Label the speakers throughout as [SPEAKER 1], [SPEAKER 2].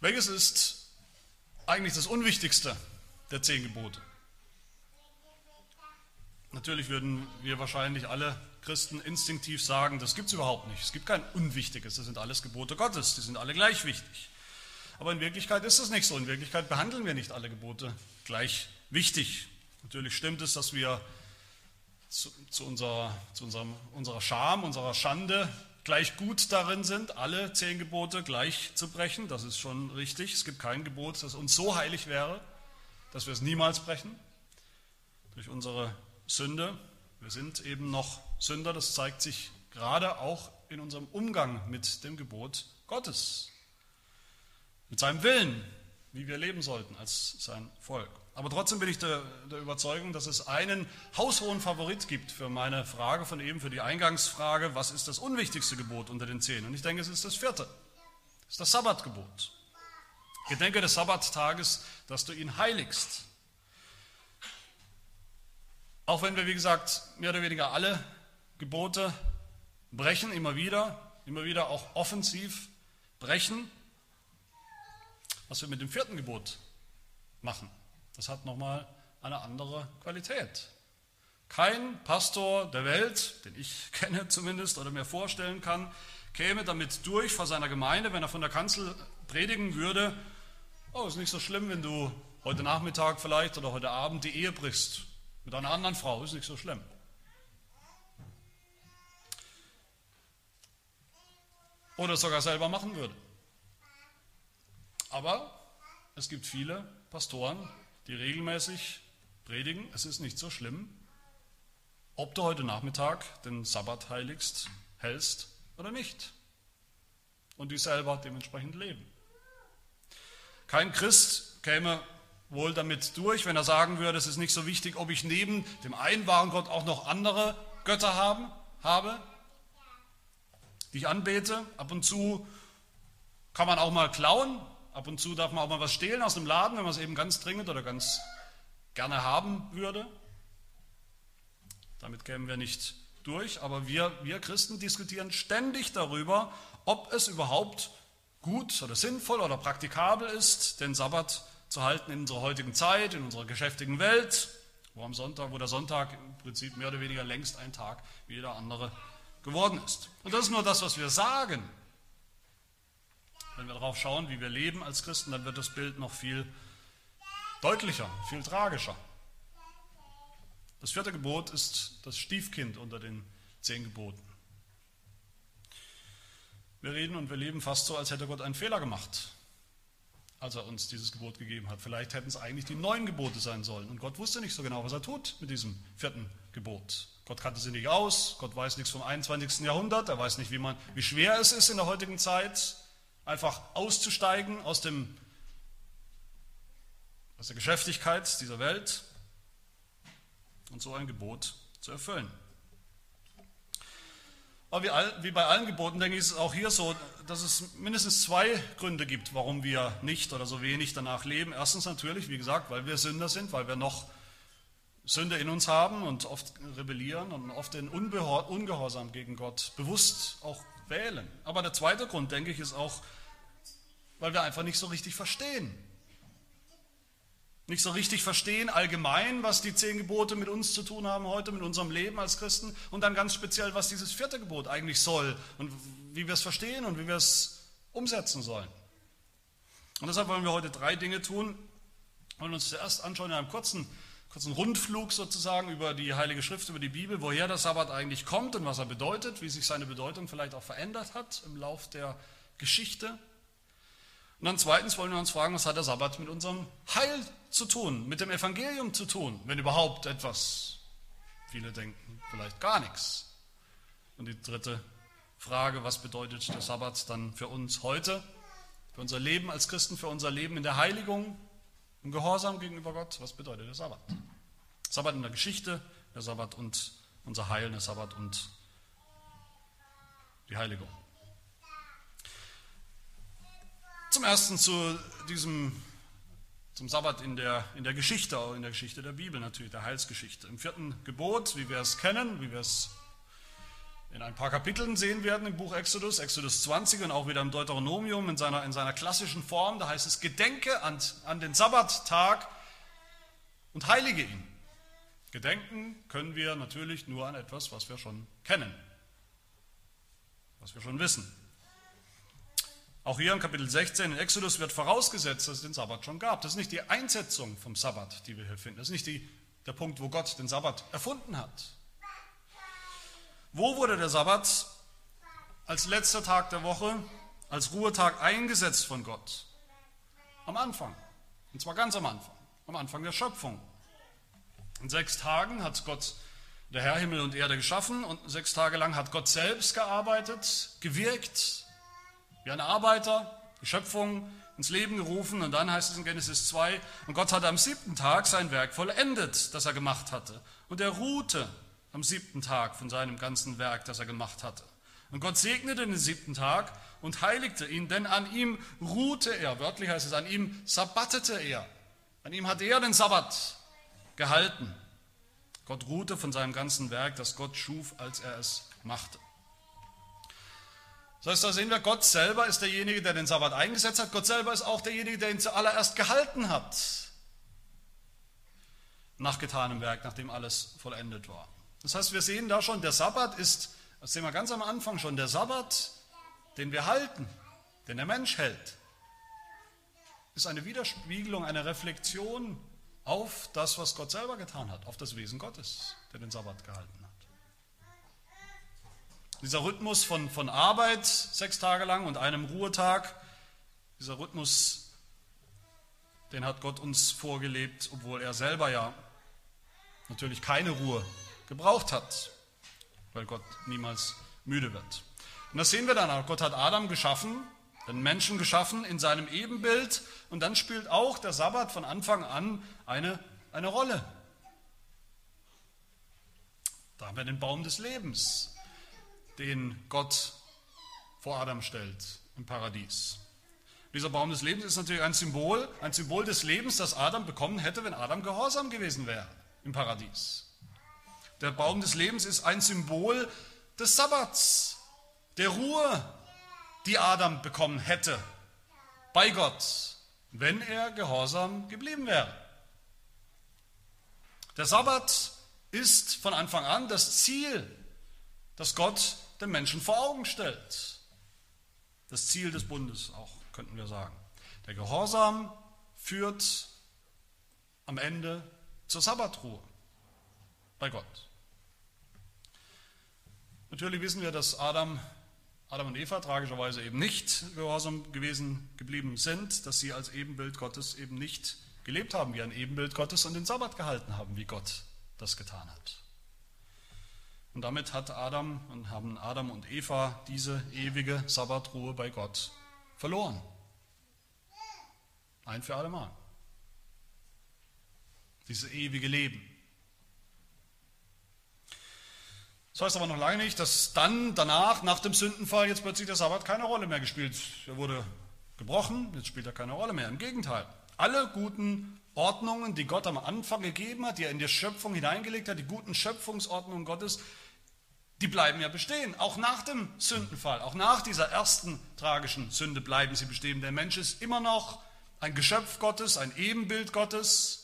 [SPEAKER 1] Welches ist eigentlich das Unwichtigste der zehn Gebote? Natürlich würden wir wahrscheinlich alle Christen instinktiv sagen, das gibt es überhaupt nicht. Es gibt kein Unwichtiges, das sind alles Gebote Gottes, die sind alle gleich wichtig. Aber in Wirklichkeit ist es nicht so. In Wirklichkeit behandeln wir nicht alle Gebote gleich wichtig. Natürlich stimmt es, dass wir zu, zu, unserer, zu unserem, unserer Scham, unserer Schande gleich gut darin sind, alle zehn Gebote gleich zu brechen. Das ist schon richtig. Es gibt kein Gebot, das uns so heilig wäre, dass wir es niemals brechen. Durch unsere Sünde. Wir sind eben noch Sünder. Das zeigt sich gerade auch in unserem Umgang mit dem Gebot Gottes. Mit seinem Willen, wie wir leben sollten als sein Volk. Aber trotzdem bin ich der, der, Überzeugung, dass es einen haushohen Favorit gibt für meine Frage von eben, für die Eingangsfrage, was ist das unwichtigste Gebot unter den zehn? Und ich denke, es ist das vierte. Es ist das Sabbatgebot. Gedenke des Sabbattages, dass du ihn heiligst. Auch wenn wir, wie gesagt, mehr oder weniger alle Gebote brechen, immer wieder, immer wieder auch offensiv brechen, was wir mit dem vierten Gebot machen. Das hat nochmal eine andere Qualität. Kein Pastor der Welt, den ich kenne zumindest oder mir vorstellen kann, käme damit durch vor seiner Gemeinde, wenn er von der Kanzel predigen würde, oh, ist nicht so schlimm, wenn du heute Nachmittag vielleicht oder heute Abend die Ehe brichst mit einer anderen Frau, ist nicht so schlimm. Oder sogar selber machen würde. Aber es gibt viele Pastoren, die regelmäßig predigen, es ist nicht so schlimm, ob du heute Nachmittag den Sabbat heiligst, hältst oder nicht. Und die selber dementsprechend leben. Kein Christ käme wohl damit durch, wenn er sagen würde, es ist nicht so wichtig, ob ich neben dem einen wahren Gott auch noch andere Götter haben, habe, die ich anbete. Ab und zu kann man auch mal klauen, Ab und zu darf man auch mal was stehlen aus dem Laden, wenn man es eben ganz dringend oder ganz gerne haben würde. Damit kämen wir nicht durch, aber wir, wir Christen diskutieren ständig darüber, ob es überhaupt gut oder sinnvoll oder praktikabel ist, den Sabbat zu halten in unserer heutigen Zeit, in unserer geschäftigen Welt, wo, am Sonntag, wo der Sonntag im Prinzip mehr oder weniger längst ein Tag wie jeder andere geworden ist. Und das ist nur das, was wir sagen. Wenn wir darauf schauen, wie wir leben als Christen, dann wird das Bild noch viel deutlicher, viel tragischer. Das vierte Gebot ist das Stiefkind unter den zehn Geboten. Wir reden und wir leben fast so, als hätte Gott einen Fehler gemacht, als er uns dieses Gebot gegeben hat. Vielleicht hätten es eigentlich die neun Gebote sein sollen. Und Gott wusste nicht so genau, was er tut mit diesem vierten Gebot. Gott kannte sie nicht aus, Gott weiß nichts vom 21. Jahrhundert, er weiß nicht, wie, man, wie schwer es ist in der heutigen Zeit, einfach auszusteigen aus, dem, aus der Geschäftigkeit dieser Welt und so ein Gebot zu erfüllen. Aber wie, all, wie bei allen Geboten, denke ich, ist es auch hier so, dass es mindestens zwei Gründe gibt, warum wir nicht oder so wenig danach leben. Erstens natürlich, wie gesagt, weil wir Sünder sind, weil wir noch Sünde in uns haben und oft rebellieren und oft den Ungehorsam gegen Gott bewusst auch wählen. Aber der zweite Grund, denke ich, ist auch, weil wir einfach nicht so richtig verstehen. Nicht so richtig verstehen allgemein, was die zehn Gebote mit uns zu tun haben heute, mit unserem Leben als Christen und dann ganz speziell, was dieses vierte Gebot eigentlich soll und wie wir es verstehen und wie wir es umsetzen sollen. Und deshalb wollen wir heute drei Dinge tun. Wir wollen uns zuerst anschauen in einem kurzen, kurzen Rundflug sozusagen über die Heilige Schrift, über die Bibel, woher der Sabbat eigentlich kommt und was er bedeutet, wie sich seine Bedeutung vielleicht auch verändert hat im Lauf der Geschichte. Und dann zweitens wollen wir uns fragen, was hat der Sabbat mit unserem Heil zu tun, mit dem Evangelium zu tun, wenn überhaupt etwas. Viele denken vielleicht gar nichts. Und die dritte Frage, was bedeutet der Sabbat dann für uns heute, für unser Leben als Christen, für unser Leben in der Heiligung, im Gehorsam gegenüber Gott, was bedeutet der Sabbat? Sabbat in der Geschichte, der Sabbat und unser Heil, der Sabbat und die Heiligung. Zum ersten zu diesem, zum Sabbat in der, in der Geschichte, auch in der Geschichte der Bibel natürlich, der Heilsgeschichte. Im vierten Gebot, wie wir es kennen, wie wir es in ein paar Kapiteln sehen werden im Buch Exodus, Exodus 20 und auch wieder im Deuteronomium in seiner, in seiner klassischen Form. Da heißt es, gedenke an, an den Sabbattag und heilige ihn. Gedenken können wir natürlich nur an etwas, was wir schon kennen, was wir schon wissen. Auch hier in Kapitel 16 in Exodus wird vorausgesetzt, dass es den Sabbat schon gab. Das ist nicht die Einsetzung vom Sabbat, die wir hier finden. Das ist nicht die, der Punkt, wo Gott den Sabbat erfunden hat. Wo wurde der Sabbat als letzter Tag der Woche, als Ruhetag eingesetzt von Gott? Am Anfang. Und zwar ganz am Anfang. Am Anfang der Schöpfung. In sechs Tagen hat Gott, der Herr Himmel und Erde geschaffen und sechs Tage lang hat Gott selbst gearbeitet, gewirkt, wie ein Arbeiter, die Schöpfung ins Leben gerufen und dann heißt es in Genesis 2, und Gott hatte am siebten Tag sein Werk vollendet, das er gemacht hatte. Und er ruhte am siebten Tag von seinem ganzen Werk, das er gemacht hatte. Und Gott segnete den siebten Tag und heiligte ihn, denn an ihm ruhte er, wörtlich heißt es, an ihm sabbatete er. An ihm hat er den Sabbat gehalten. Gott ruhte von seinem ganzen Werk, das Gott schuf, als er es machte. Das heißt, da sehen wir, Gott selber ist derjenige, der den Sabbat eingesetzt hat. Gott selber ist auch derjenige, der ihn zuallererst gehalten hat. Nach getanem Werk, nachdem alles vollendet war. Das heißt, wir sehen da schon, der Sabbat ist, das sehen wir ganz am Anfang schon, der Sabbat, den wir halten, den der Mensch hält, ist eine Widerspiegelung, eine Reflexion auf das, was Gott selber getan hat, auf das Wesen Gottes, der den Sabbat gehalten hat. Dieser Rhythmus von, von Arbeit sechs Tage lang und einem Ruhetag, dieser Rhythmus, den hat Gott uns vorgelebt, obwohl er selber ja natürlich keine Ruhe gebraucht hat, weil Gott niemals müde wird. Und das sehen wir dann auch. Gott hat Adam geschaffen, den Menschen geschaffen in seinem Ebenbild und dann spielt auch der Sabbat von Anfang an eine, eine Rolle. Da haben wir den Baum des Lebens, den Gott vor Adam stellt im Paradies. Dieser Baum des Lebens ist natürlich ein Symbol, ein Symbol des Lebens, das Adam bekommen hätte, wenn Adam gehorsam gewesen wäre im Paradies. Der Baum des Lebens ist ein Symbol des Sabbats, der Ruhe, die Adam bekommen hätte bei Gott, wenn er gehorsam geblieben wäre. Der Sabbat ist von Anfang an das Ziel, das Gott dem Menschen vor Augen stellt. Das Ziel des Bundes auch, könnten wir sagen. Der Gehorsam führt am Ende zur Sabbatruhe bei Gott. Natürlich wissen wir, dass Adam, Adam und Eva tragischerweise eben nicht gehorsam gewesen geblieben sind, dass sie als Ebenbild Gottes eben nicht gelebt haben wie ein Ebenbild Gottes und den Sabbat gehalten haben, wie Gott das getan hat. Und damit hat Adam und haben Adam und Eva diese ewige Sabbatruhe bei Gott verloren. Ein für alle Mal. Dieses ewige Leben. Das heißt aber noch lange nicht, dass dann danach, nach dem Sündenfall, jetzt plötzlich der Sabbat keine Rolle mehr gespielt. Er wurde gebrochen, jetzt spielt er keine Rolle mehr. Im Gegenteil, alle guten Ordnungen, die Gott am Anfang gegeben hat, die er in die Schöpfung hineingelegt hat, die guten Schöpfungsordnungen Gottes, die bleiben ja bestehen. Auch nach dem Sündenfall, auch nach dieser ersten tragischen Sünde bleiben sie bestehen. Der Mensch ist immer noch ein Geschöpf Gottes, ein Ebenbild Gottes.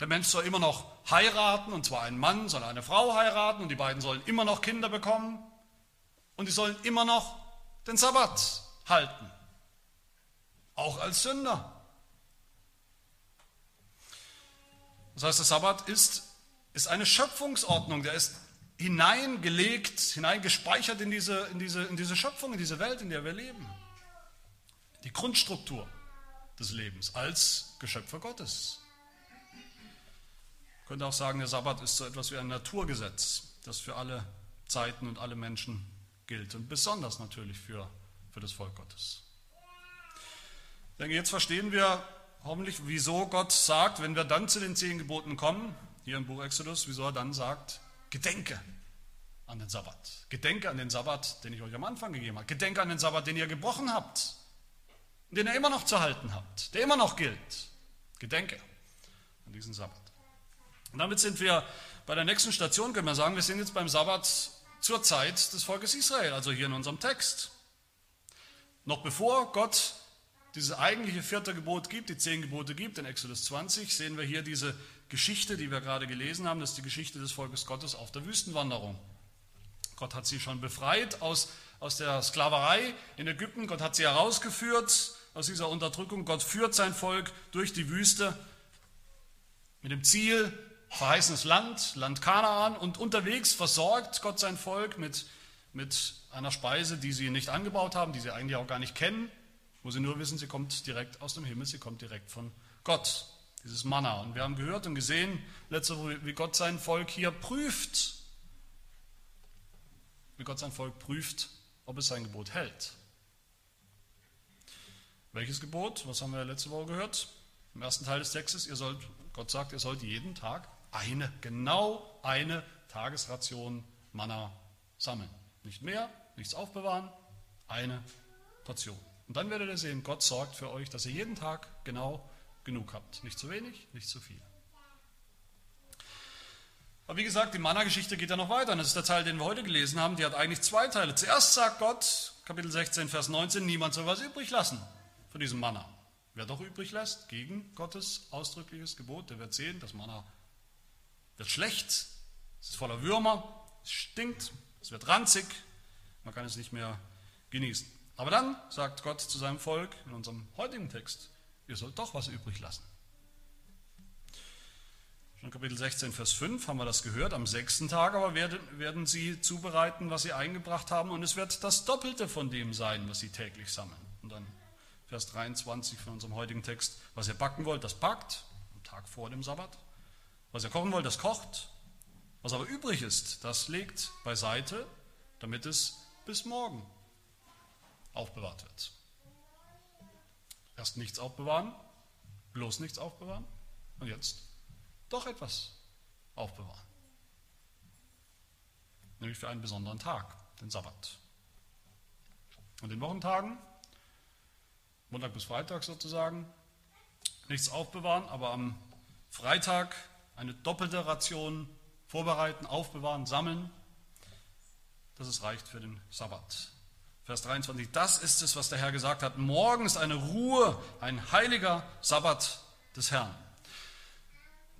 [SPEAKER 1] Der Mensch soll immer noch heiraten, und zwar ein Mann soll eine Frau heiraten, und die beiden sollen immer noch Kinder bekommen, und die sollen immer noch den Sabbat halten, auch als Sünder. Das heißt, der Sabbat ist, ist eine Schöpfungsordnung, der ist hineingelegt, hineingespeichert in diese, in, diese, in diese Schöpfung, in diese Welt, in der wir leben. Die Grundstruktur des Lebens als Geschöpfe Gottes könnte auch sagen, der Sabbat ist so etwas wie ein Naturgesetz, das für alle Zeiten und alle Menschen gilt und besonders natürlich für, für das Volk Gottes. Ich denke, jetzt verstehen wir hoffentlich, wieso Gott sagt, wenn wir dann zu den zehn Geboten kommen, hier im Buch Exodus, wieso er dann sagt, gedenke an den Sabbat. Gedenke an den Sabbat, den ich euch am Anfang gegeben habe. Gedenke an den Sabbat, den ihr gebrochen habt, den ihr immer noch zu halten habt, der immer noch gilt. Gedenke an diesen Sabbat. Und damit sind wir bei der nächsten Station, können wir sagen, wir sind jetzt beim Sabbat zur Zeit des Volkes Israel, also hier in unserem Text. Noch bevor Gott dieses eigentliche vierte Gebot gibt, die zehn Gebote gibt, in Exodus 20, sehen wir hier diese Geschichte, die wir gerade gelesen haben, das ist die Geschichte des Volkes Gottes auf der Wüstenwanderung. Gott hat sie schon befreit aus, aus der Sklaverei in Ägypten, Gott hat sie herausgeführt aus dieser Unterdrückung, Gott führt sein Volk durch die Wüste mit dem Ziel, verheißenes Land, Land Kanaan und unterwegs versorgt Gott sein Volk mit, mit einer Speise, die sie nicht angebaut haben, die sie eigentlich auch gar nicht kennen, wo sie nur wissen, sie kommt direkt aus dem Himmel, sie kommt direkt von Gott, dieses Manna. Und wir haben gehört und gesehen, letzte Woche, wie Gott sein Volk hier prüft, wie Gott sein Volk prüft, ob es sein Gebot hält. Welches Gebot? Was haben wir letzte Woche gehört? Im ersten Teil des Textes, ihr sollt, Gott sagt, ihr sollt jeden Tag eine, genau eine Tagesration Manna sammeln. Nicht mehr, nichts aufbewahren, eine Portion. Und dann werdet ihr sehen, Gott sorgt für euch, dass ihr jeden Tag genau genug habt. Nicht zu wenig, nicht zu viel. Aber wie gesagt, die Manna-Geschichte geht ja noch weiter. Und das ist der Teil, den wir heute gelesen haben. Die hat eigentlich zwei Teile. Zuerst sagt Gott, Kapitel 16, Vers 19, niemand soll was übrig lassen von diesem Manna. Wer doch übrig lässt, gegen Gottes ausdrückliches Gebot, der wird sehen, das Manna wird schlecht, es ist voller Würmer, es stinkt, es wird ranzig, man kann es nicht mehr genießen. Aber dann sagt Gott zu seinem Volk in unserem heutigen Text, ihr sollt doch was übrig lassen. Schon Kapitel 16, Vers 5 haben wir das gehört. Am sechsten Tag aber werden, werden sie zubereiten, was sie eingebracht haben, und es wird das Doppelte von dem sein, was sie täglich sammeln. Und dann Vers 23 von unserem heutigen Text. Was ihr backen wollt, das backt, am Tag vor dem Sabbat. Was ihr kochen wollt, das kocht. Was aber übrig ist, das legt beiseite, damit es bis morgen aufbewahrt wird. Erst nichts aufbewahren, bloß nichts aufbewahren und jetzt doch etwas aufbewahren. Nämlich für einen besonderen Tag, den Sabbat. Und in Wochentagen Montag bis Freitag sozusagen, nichts aufbewahren, aber am Freitag eine doppelte Ration vorbereiten, aufbewahren, sammeln, dass es reicht für den Sabbat. Vers 23, das ist es, was der Herr gesagt hat. Morgen ist eine Ruhe, ein heiliger Sabbat des Herrn.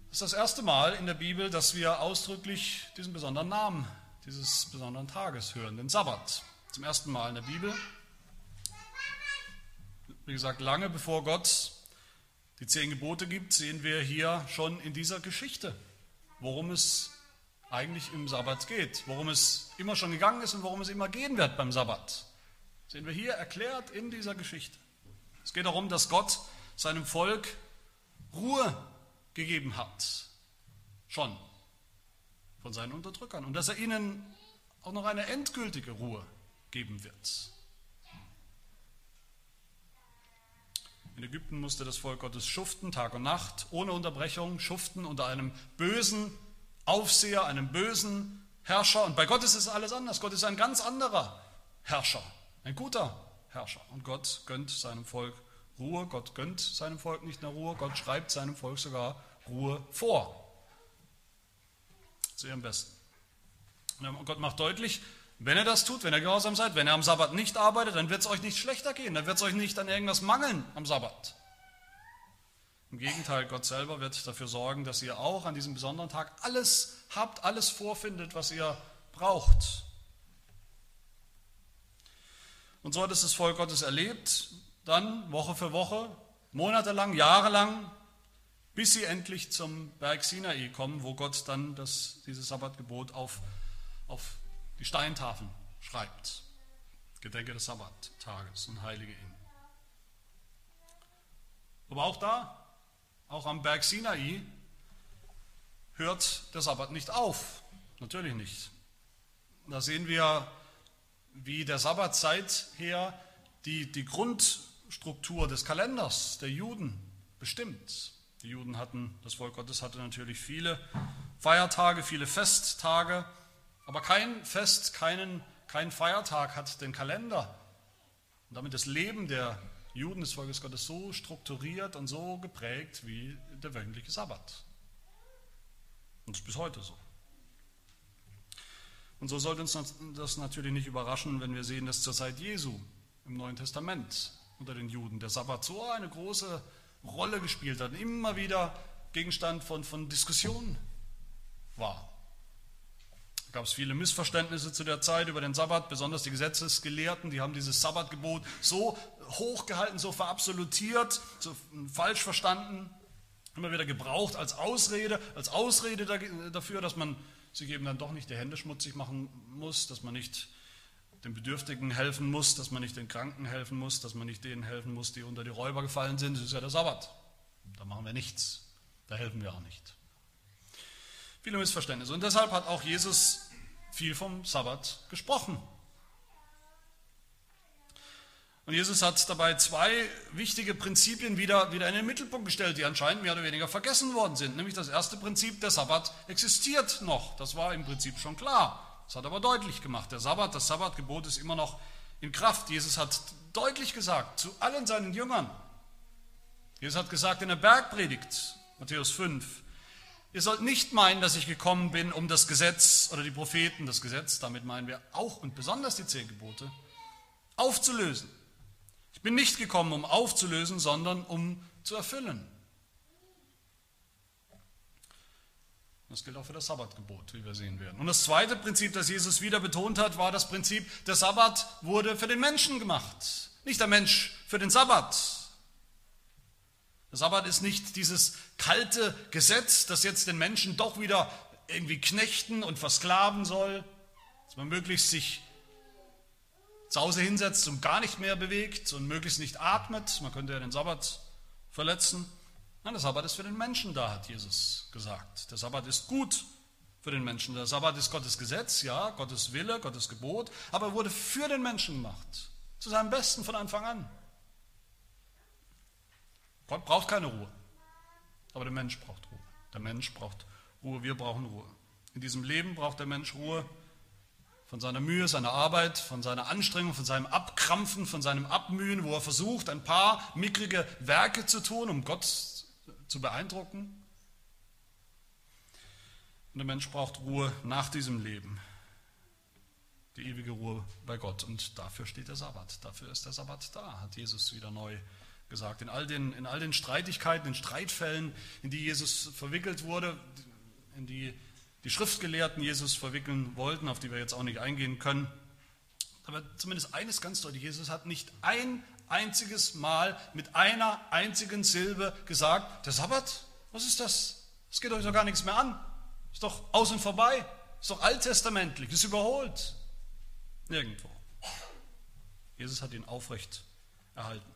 [SPEAKER 1] Das ist das erste Mal in der Bibel, dass wir ausdrücklich diesen besonderen Namen dieses besonderen Tages hören, den Sabbat. Zum ersten Mal in der Bibel. Wie gesagt, lange bevor Gott die zehn Gebote gibt, sehen wir hier schon in dieser Geschichte, worum es eigentlich im Sabbat geht, worum es immer schon gegangen ist und worum es immer gehen wird beim Sabbat. Sehen wir hier erklärt in dieser Geschichte. Es geht darum, dass Gott seinem Volk Ruhe gegeben hat, schon von seinen Unterdrückern, und dass er ihnen auch noch eine endgültige Ruhe geben wird. In Ägypten musste das Volk Gottes schuften, Tag und Nacht, ohne Unterbrechung, schuften unter einem bösen Aufseher, einem bösen Herrscher. Und bei Gott ist es alles anders. Gott ist ein ganz anderer Herrscher, ein guter Herrscher. Und Gott gönnt seinem Volk Ruhe. Gott gönnt seinem Volk nicht nur Ruhe, Gott schreibt seinem Volk sogar Ruhe vor. Zu ihrem Besten. Und Gott macht deutlich, wenn ihr das tut, wenn ihr gehorsam seid, wenn ihr am Sabbat nicht arbeitet, dann wird es euch nicht schlechter gehen, dann wird es euch nicht an irgendwas mangeln am Sabbat. Im Gegenteil, Gott selber wird dafür sorgen, dass ihr auch an diesem besonderen Tag alles habt, alles vorfindet, was ihr braucht. Und so hat es das Volk Gottes erlebt, dann Woche für Woche, monatelang, jahrelang, bis sie endlich zum Berg Sinai kommen, wo Gott dann das, dieses Sabbatgebot auf, auf die Steintafeln schreibt. Gedenke des Sabbattages und heilige ihn. Aber auch da, auch am Berg Sinai, hört der Sabbat nicht auf. Natürlich nicht. Da sehen wir, wie der Sabbat seither die, die Grundstruktur des Kalenders der Juden bestimmt. Die Juden hatten, das Volk Gottes hatte natürlich viele Feiertage, viele Festtage, aber kein Fest, keinen, kein Feiertag hat den Kalender und damit das Leben der Juden des Volkes Gottes so strukturiert und so geprägt wie der wöchentliche Sabbat. Und das ist bis heute so. Und so sollte uns das natürlich nicht überraschen, wenn wir sehen, dass zur Zeit Jesu im Neuen Testament unter den Juden der Sabbat so eine große Rolle gespielt hat, immer wieder Gegenstand von, von Diskussionen war. Gab es viele Missverständnisse zu der Zeit über den Sabbat, besonders die Gesetzesgelehrten, die haben dieses Sabbatgebot so hochgehalten, so verabsolutiert, so falsch verstanden, immer wieder gebraucht als Ausrede, als Ausrede dafür, dass man sich eben dann doch nicht die Hände schmutzig machen muss, dass man nicht den Bedürftigen helfen muss, dass man nicht den Kranken helfen muss, dass man nicht denen helfen muss, die unter die Räuber gefallen sind. Das ist ja der Sabbat. Da machen wir nichts. Da helfen wir auch nicht. Viele Missverständnisse. Und deshalb hat auch Jesus viel vom Sabbat gesprochen. Und Jesus hat dabei zwei wichtige Prinzipien wieder, wieder in den Mittelpunkt gestellt, die anscheinend mehr oder weniger vergessen worden sind. Nämlich das erste Prinzip, der Sabbat existiert noch. Das war im Prinzip schon klar. Das hat aber deutlich gemacht. Der Sabbat, das Sabbatgebot ist immer noch in Kraft. Jesus hat deutlich gesagt zu allen seinen Jüngern. Jesus hat gesagt in der Bergpredigt, Matthäus 5, ihr sollt nicht meinen, dass ich gekommen bin, um das Gesetz oder die Propheten, das Gesetz, damit meinen wir auch und besonders die zehn Gebote, aufzulösen. Ich bin nicht gekommen, um aufzulösen, sondern um zu erfüllen. Das gilt auch für das Sabbatgebot, wie wir sehen werden. Und das zweite Prinzip, das Jesus wieder betont hat, war das Prinzip, der Sabbat wurde für den Menschen gemacht, nicht der Mensch für den Sabbat. Der Sabbat ist nicht dieses kalte Gesetz, das jetzt den Menschen doch wieder irgendwie knechten und versklaven soll, dass man möglichst sich zu Hause hinsetzt und gar nicht mehr bewegt und möglichst nicht atmet. Man könnte ja den Sabbat verletzen. Nein, der Sabbat ist für den Menschen da, hat Jesus gesagt. Der Sabbat ist gut für den Menschen. Der Sabbat ist Gottes Gesetz, ja, Gottes Wille, Gottes Gebot, aber er wurde für den Menschen gemacht. Zu seinem Besten von Anfang an. Gott braucht keine Ruhe, aber der Mensch braucht Ruhe. Der Mensch braucht Ruhe, wir brauchen Ruhe. In diesem Leben braucht der Mensch Ruhe von seiner Mühe, seiner Arbeit, von seiner Anstrengung, von seinem Abkrampfen, von seinem Abmühen, wo er versucht, ein paar mickrige Werke zu tun, um Gott zu beeindrucken. Und der Mensch braucht Ruhe nach diesem Leben. Die ewige Ruhe bei Gott. Und dafür steht der Sabbat. Dafür ist der Sabbat da, hat Jesus wieder neu gesagt. In all den, in all den Streitigkeiten, in Streitfällen, in die Jesus verwickelt wurde, in die die Schriftgelehrten Jesus verwickeln wollten, auf die wir jetzt auch nicht eingehen können. Aber zumindest eines ganz deutlich, Jesus hat nicht ein einziges Mal mit einer einzigen Silbe gesagt, der Sabbat, was ist das? Es geht euch doch gar nichts mehr an. Ist doch aus und vorbei. Ist doch alttestamentlich, ist überholt. Nirgendwo. Jesus hat ihn aufrecht erhalten.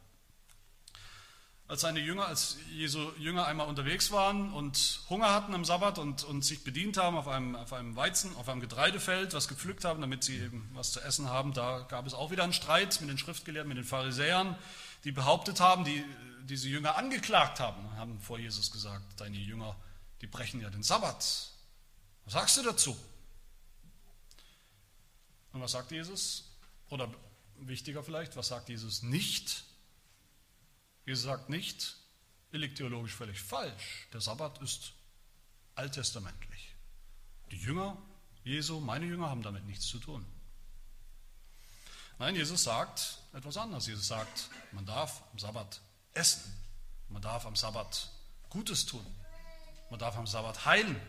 [SPEAKER 1] Als seine Jünger, als Jesu Jünger einmal unterwegs waren und Hunger hatten am Sabbat und, und sich bedient haben auf einem, auf einem Weizen, auf einem Getreidefeld, was gepflückt haben, damit sie eben was zu essen haben, da gab es auch wieder einen Streit mit den Schriftgelehrten, mit den Pharisäern, die behauptet haben, die diese Jünger angeklagt haben, haben vor Jesus gesagt, deine Jünger, die brechen ja den Sabbat. Was sagst du dazu? Und was sagt Jesus? Oder wichtiger vielleicht, was sagt Jesus nicht? Jesus sagt nicht, ihr liegt theologisch völlig falsch. Der Sabbat ist alttestamentlich. Die Jünger Jesu, meine Jünger, haben damit nichts zu tun. Nein, Jesus sagt etwas anderes. Jesus sagt, man darf am Sabbat essen. Man darf am Sabbat Gutes tun. Man darf am Sabbat heilen.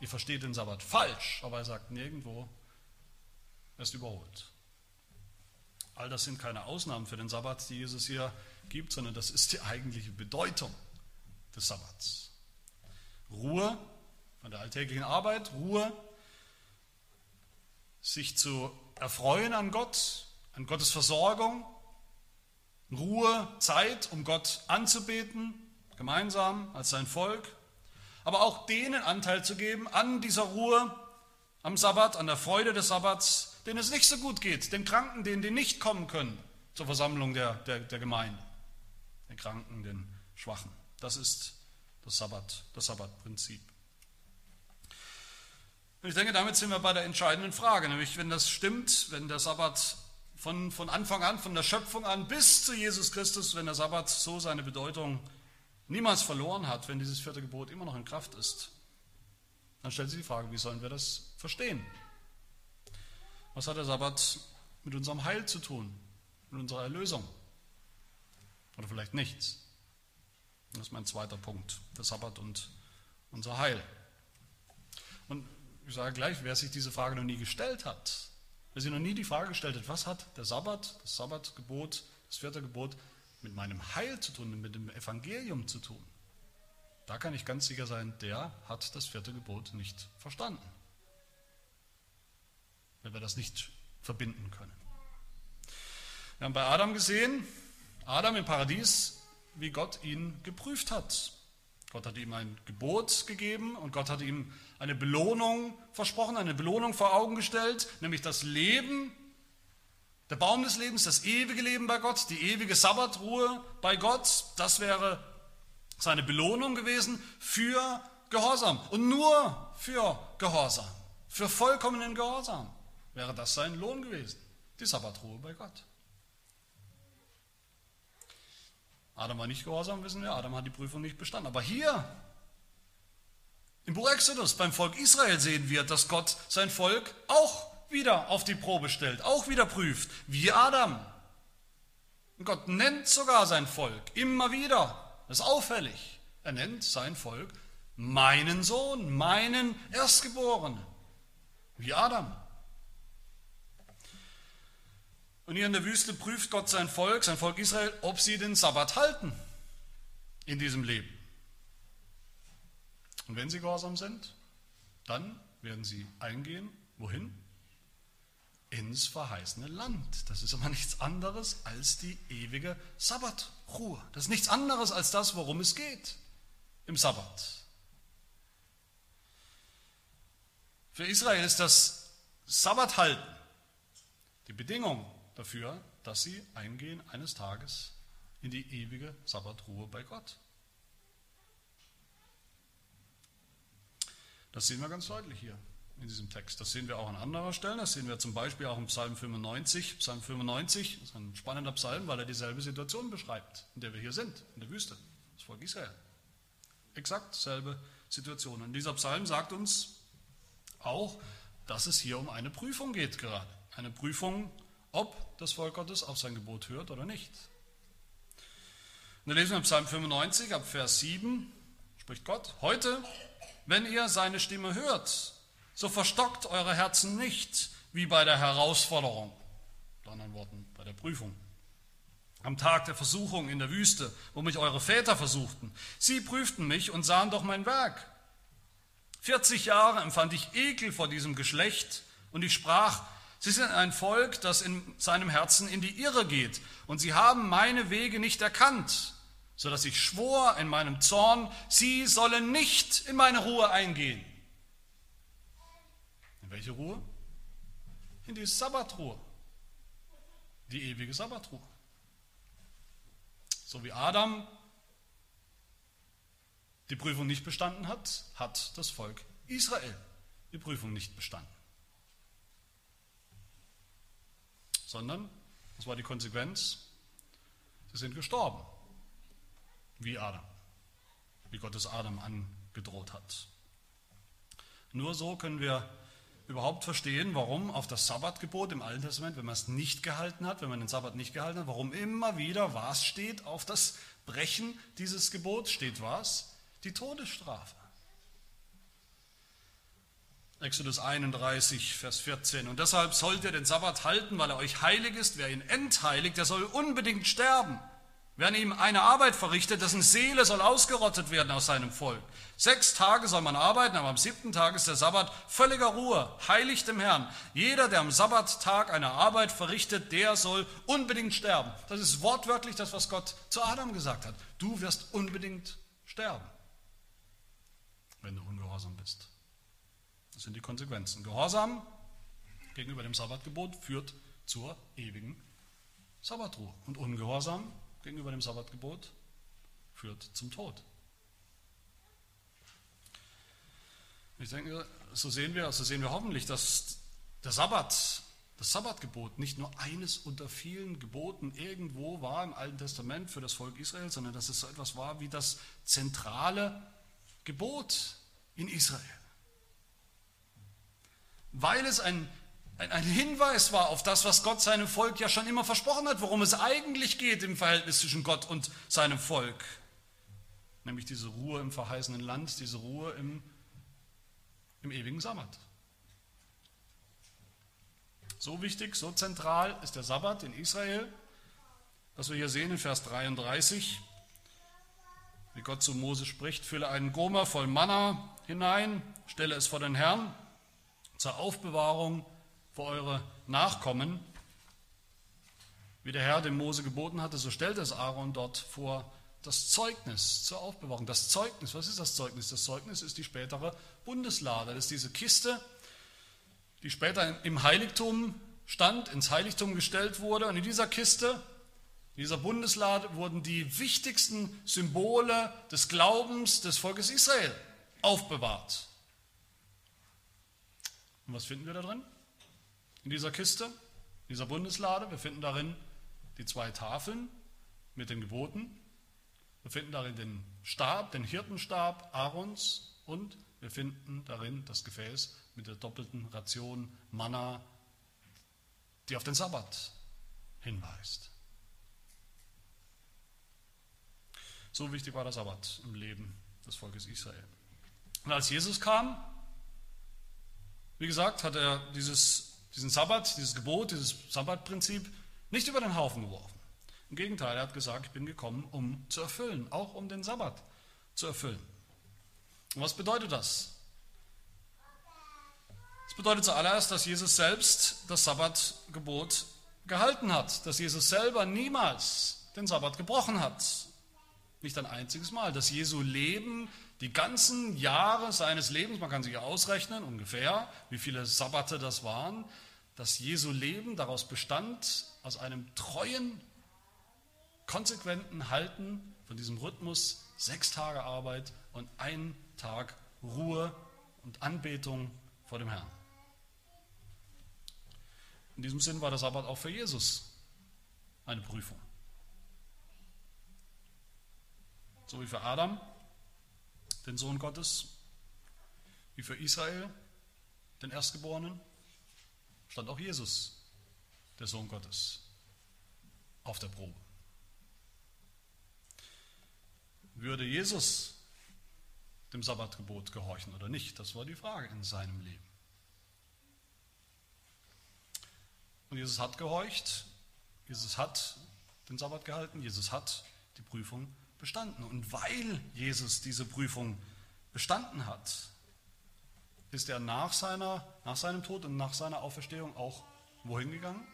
[SPEAKER 1] Ihr versteht den Sabbat falsch, aber er sagt nirgendwo, er ist überholt. All das sind keine Ausnahmen für den Sabbat, die Jesus hier gibt, sondern das ist die eigentliche Bedeutung des Sabbats. Ruhe von der alltäglichen Arbeit, Ruhe, sich zu erfreuen an Gott, an Gottes Versorgung, Ruhe, Zeit, um Gott anzubeten, gemeinsam als sein Volk, aber auch denen Anteil zu geben an dieser Ruhe am Sabbat, an der Freude des Sabbats, denen es nicht so gut geht, den Kranken, denen die nicht kommen können zur Versammlung der, der, der Gemeinde den Kranken, den Schwachen. Das ist das Sabbat, das Sabbatprinzip. Und ich denke, damit sind wir bei der entscheidenden Frage, nämlich wenn das stimmt, wenn der Sabbat von, von Anfang an, von der Schöpfung an bis zu Jesus Christus, wenn der Sabbat so seine Bedeutung niemals verloren hat, wenn dieses vierte Gebot immer noch in Kraft ist, dann stellt sich die Frage, wie sollen wir das verstehen? Was hat der Sabbat mit unserem Heil zu tun, mit unserer Erlösung? Oder vielleicht nichts. Das ist mein zweiter Punkt, der Sabbat und unser Heil. Und ich sage gleich, wer sich diese Frage noch nie gestellt hat, wer sich noch nie die Frage gestellt hat, was hat der Sabbat, das Sabbatgebot, das vierte Gebot mit meinem Heil zu tun, mit dem Evangelium zu tun, da kann ich ganz sicher sein, der hat das vierte Gebot nicht verstanden. Wenn wir das nicht verbinden können. Wir haben bei Adam gesehen, Adam im Paradies, wie Gott ihn geprüft hat. Gott hat ihm ein Gebot gegeben und Gott hat ihm eine Belohnung versprochen, eine Belohnung vor Augen gestellt, nämlich das Leben, der Baum des Lebens, das ewige Leben bei Gott, die ewige Sabbatruhe bei Gott. Das wäre seine Belohnung gewesen für Gehorsam und nur für Gehorsam, für vollkommenen Gehorsam wäre das sein Lohn gewesen, die Sabbatruhe bei Gott. Adam war nicht gehorsam, wissen wir, Adam hat die Prüfung nicht bestanden. Aber hier, im Buch Exodus, beim Volk Israel sehen wir, dass Gott sein Volk auch wieder auf die Probe stellt, auch wieder prüft, wie Adam. Und Gott nennt sogar sein Volk immer wieder, das ist auffällig, er nennt sein Volk meinen Sohn, meinen Erstgeborenen, wie Adam. Und hier in der Wüste prüft Gott sein Volk, sein Volk Israel, ob sie den Sabbat halten in diesem Leben. Und wenn sie gehorsam sind, dann werden sie eingehen. Wohin? Ins verheißene Land. Das ist aber nichts anderes als die ewige Sabbatruhe. Das ist nichts anderes als das, worum es geht im Sabbat. Für Israel ist das Sabbathalten die Bedingung dafür, dass sie eingehen eines Tages in die ewige Sabbatruhe bei Gott. Das sehen wir ganz deutlich hier in diesem Text. Das sehen wir auch an anderer Stellen. Das sehen wir zum Beispiel auch im Psalm 95. Psalm 95 ist ein spannender Psalm, weil er dieselbe Situation beschreibt, in der wir hier sind, in der Wüste, das Volk Israel. Exakt selbe Situation. Und dieser Psalm sagt uns auch, dass es hier um eine Prüfung geht gerade. Eine Prüfung ob das Volk Gottes auf sein Gebot hört oder nicht. Und dann lesen wir im Psalm 95 ab Vers 7, spricht Gott, heute, wenn ihr seine Stimme hört, so verstockt eure Herzen nicht wie bei der Herausforderung, mit anderen Worten, bei der Prüfung. Am Tag der Versuchung in der Wüste, wo mich eure Väter versuchten. Sie prüften mich und sahen doch mein Werk. 40 Jahre empfand ich Ekel vor diesem Geschlecht und ich sprach, Sie sind ein Volk, das in seinem Herzen in die Irre geht. Und sie haben meine Wege nicht erkannt, sodass ich schwor in meinem Zorn, sie sollen nicht in meine Ruhe eingehen. In welche Ruhe? In die Sabbatruhe. Die ewige Sabbatruhe. So wie Adam die Prüfung nicht bestanden hat, hat das Volk Israel die Prüfung nicht bestanden. Sondern, das war die Konsequenz, sie sind gestorben, wie Adam, wie Gott es Adam angedroht hat. Nur so können wir überhaupt verstehen, warum auf das Sabbatgebot im Alten Testament, wenn man es nicht gehalten hat, wenn man den Sabbat nicht gehalten hat, warum immer wieder was steht auf das Brechen dieses Gebots, steht was? Die Todesstrafe. Exodus 31, Vers 14. Und deshalb sollt ihr den Sabbat halten, weil er euch heilig ist. Wer ihn entheiligt, der soll unbedingt sterben. Wer ihm eine Arbeit verrichtet, dessen Seele soll ausgerottet werden aus seinem Volk. Sechs Tage soll man arbeiten, aber am siebten Tag ist der Sabbat völliger Ruhe, heilig dem Herrn. Jeder, der am Sabbattag eine Arbeit verrichtet, der soll unbedingt sterben. Das ist wortwörtlich das, was Gott zu Adam gesagt hat. Du wirst unbedingt sterben, wenn du ungehorsam bist. Das sind die Konsequenzen. Gehorsam gegenüber dem Sabbatgebot führt zur ewigen Sabbatruhe. Und Ungehorsam gegenüber dem Sabbatgebot führt zum Tod. Ich denke, so sehen wir, so sehen wir hoffentlich, dass der Sabbat, das Sabbatgebot nicht nur eines unter vielen Geboten irgendwo war im Alten Testament für das Volk Israel, sondern dass es so etwas war wie das zentrale Gebot in Israel weil es ein ein, ein Hinweis war auf das, was Gott seinem Volk ja schon immer versprochen hat, worum es eigentlich geht im Verhältnis zwischen Gott und seinem Volk. Nämlich diese Ruhe im verheißenen Land, diese Ruhe im, im ewigen Sabbat. So wichtig, so zentral ist der Sabbat in Israel, dass wir hier sehen in Vers 33, wie Gott zu Mose spricht, fülle einen Gomer voll Manna hinein, stelle es vor den Herrn zur Aufbewahrung für eure Nachkommen. Wie der Herr dem Mose geboten hatte, so stellte es Aaron dort vor das Zeugnis zur Aufbewahrung. Das Zeugnis, was ist das Zeugnis? Das Zeugnis ist die spätere Bundeslade. Das ist diese Kiste, die später im Heiligtum stand, ins Heiligtum gestellt wurde. Und in dieser Kiste, in dieser Bundeslade, wurden die wichtigsten Symbole des Glaubens des Volkes Israel aufbewahrt. Und was finden wir da drin? In dieser Kiste, dieser Bundeslade, wir finden darin die zwei Tafeln mit den Geboten. Wir finden darin den Stab, den Hirtenstab Aarons und wir finden darin das Gefäß mit der doppelten Ration Manna, die auf den Sabbat hinweist. So wichtig war der Sabbat im Leben des Volkes Israel. Und als Jesus kam, wie gesagt, hat er dieses, diesen Sabbat, dieses Gebot, dieses Sabbatprinzip nicht über den Haufen geworfen. Im Gegenteil, er hat gesagt, ich bin gekommen, um zu erfüllen, auch um den Sabbat zu erfüllen. Und was bedeutet das? Das bedeutet zuallererst, dass Jesus selbst das Sabbatgebot gehalten hat, dass Jesus selber niemals den Sabbat gebrochen hat. Nicht ein einziges Mal. Dass Jesu Leben die ganzen Jahre seines Lebens, man kann sich ausrechnen ungefähr, wie viele Sabbate das waren, dass Jesu Leben daraus bestand, aus einem treuen, konsequenten Halten von diesem Rhythmus, sechs Tage Arbeit und ein Tag Ruhe und Anbetung vor dem Herrn. In diesem Sinn war der Sabbat auch für Jesus eine Prüfung. So wie für Adam den Sohn Gottes, wie für Israel, den Erstgeborenen, stand auch Jesus, der Sohn Gottes, auf der Probe. Würde Jesus dem Sabbatgebot gehorchen oder nicht? Das war die Frage in seinem Leben. Und Jesus hat gehorcht, Jesus hat den Sabbat gehalten, Jesus hat die Prüfung bestanden. Und weil Jesus diese Prüfung bestanden hat, ist er nach, seiner, nach seinem Tod und nach seiner Auferstehung auch wohin gegangen?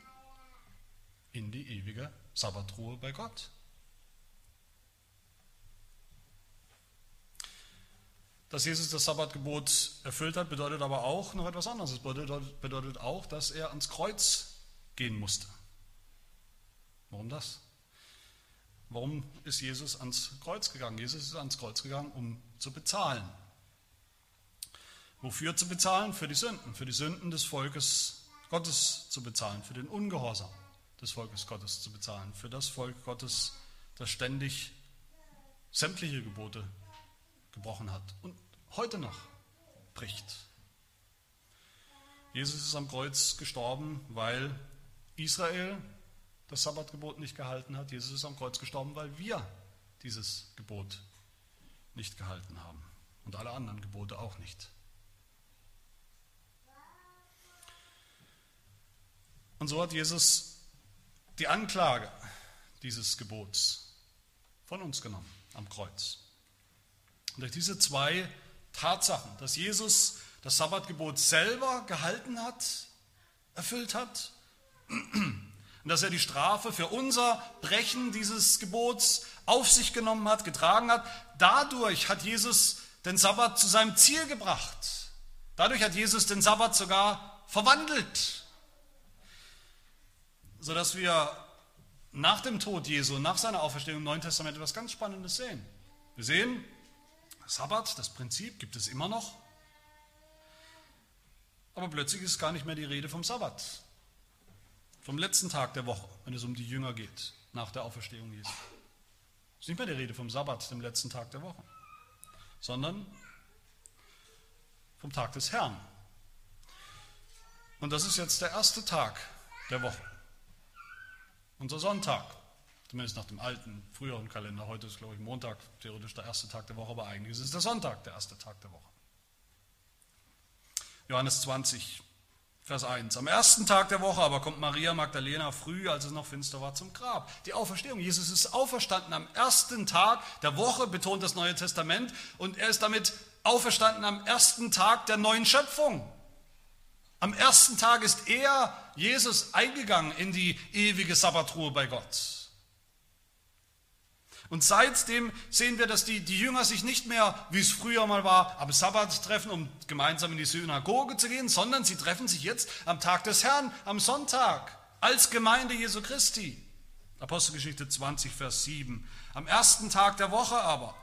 [SPEAKER 1] In die ewige Sabbatruhe bei Gott. Dass Jesus das Sabbatgebot erfüllt hat, bedeutet aber auch noch etwas anderes. Es bedeutet, bedeutet auch, dass er ans Kreuz gehen musste. Warum das? Warum ist Jesus ans Kreuz gegangen? Jesus ist ans Kreuz gegangen, um zu bezahlen. Wofür zu bezahlen? Für die Sünden, für die Sünden des Volkes Gottes zu bezahlen, für den Ungehorsam des Volkes Gottes zu bezahlen, für das Volk Gottes, das ständig sämtliche Gebote gebrochen hat und heute noch bricht. Jesus ist am Kreuz gestorben, weil Israel das Sabbatgebot nicht gehalten hat. Jesus ist am Kreuz gestorben, weil wir dieses Gebot nicht gehalten haben und alle anderen Gebote auch nicht. Und so hat Jesus die Anklage dieses Gebots von uns genommen am Kreuz. Und durch diese zwei Tatsachen, dass Jesus das Sabbatgebot selber gehalten hat, erfüllt hat und dass er die Strafe für unser Brechen dieses Gebots auf sich genommen hat, getragen hat. Dadurch hat Jesus den Sabbat zu seinem Ziel gebracht. Dadurch hat Jesus den Sabbat sogar verwandelt, sodass wir nach dem Tod Jesu, nach seiner Auferstehung im Neuen Testament etwas ganz Spannendes sehen. Wir sehen, Sabbat, das Prinzip gibt es immer noch, aber plötzlich ist gar nicht mehr die Rede vom Sabbat, vom letzten Tag der Woche, wenn es um die Jünger geht, nach der Auferstehung Jesu. Es ist nicht mehr die Rede vom Sabbat, dem letzten Tag der Woche, sondern vom Tag des Herrn. Und das ist jetzt der erste Tag der Woche. Unser Sonntag. Zumindest nach dem alten, früheren Kalender. Heute ist, glaube ich, Montag theoretisch der erste Tag der Woche, aber eigentlich ist es der Sonntag, der erste Tag der Woche. Johannes 20, Vers 1. Am ersten Tag der Woche aber kommt Maria Magdalena früh, als es noch finster war, zum Grab. Die Auferstehung. Jesus ist auferstanden am ersten Tag der Woche, betont das Neue Testament, und er ist damit auferstanden am ersten Tag der neuen Schöpfung. Am ersten Tag ist er, Jesus, eingegangen in die ewige Sabbatruhe bei Gott. Und seitdem sehen wir, dass die, die Jünger sich nicht mehr, wie es früher mal war, am Sabbat treffen, um gemeinsam in die Synagoge zu gehen, sondern sie treffen sich jetzt am Tag des Herrn, am Sonntag, als Gemeinde Jesu Christi. Apostelgeschichte 20, Vers 7. Am ersten Tag der Woche aber,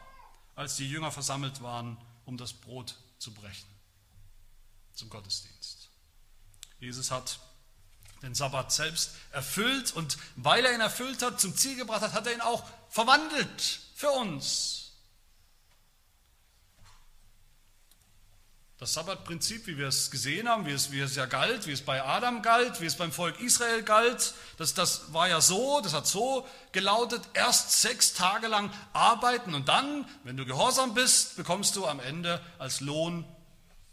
[SPEAKER 1] als die Jünger versammelt waren, um das Brot zu brechen, zum Gottesdienst. Jesus hat den Sabbat selbst erfüllt und weil er ihn erfüllt hat, zum Ziel gebracht hat, hat er ihn auch verwandelt für uns. Das Sabbatprinzip, wie wir es gesehen haben, wie es, wie es ja galt, wie es bei Adam galt, wie es beim Volk Israel galt, das, das war ja so, das hat so gelautet, erst sechs Tage lang arbeiten und dann, wenn du gehorsam bist, bekommst du am Ende als Lohn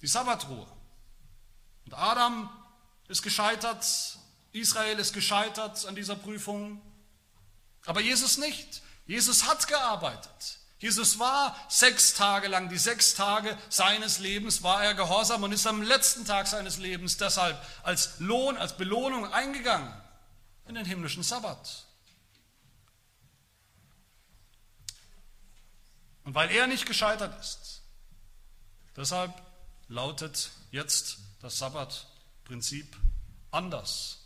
[SPEAKER 1] die Sabbatruhe. Und Adam ist gescheitert, Israel ist gescheitert an dieser Prüfung, aber Jesus nicht. Jesus hat gearbeitet. Jesus war sechs Tage lang, die sechs Tage seines Lebens war er gehorsam und ist am letzten Tag seines Lebens deshalb als Lohn, als Belohnung eingegangen in den himmlischen Sabbat. Und weil er nicht gescheitert ist, deshalb lautet jetzt das Sabbatprinzip anders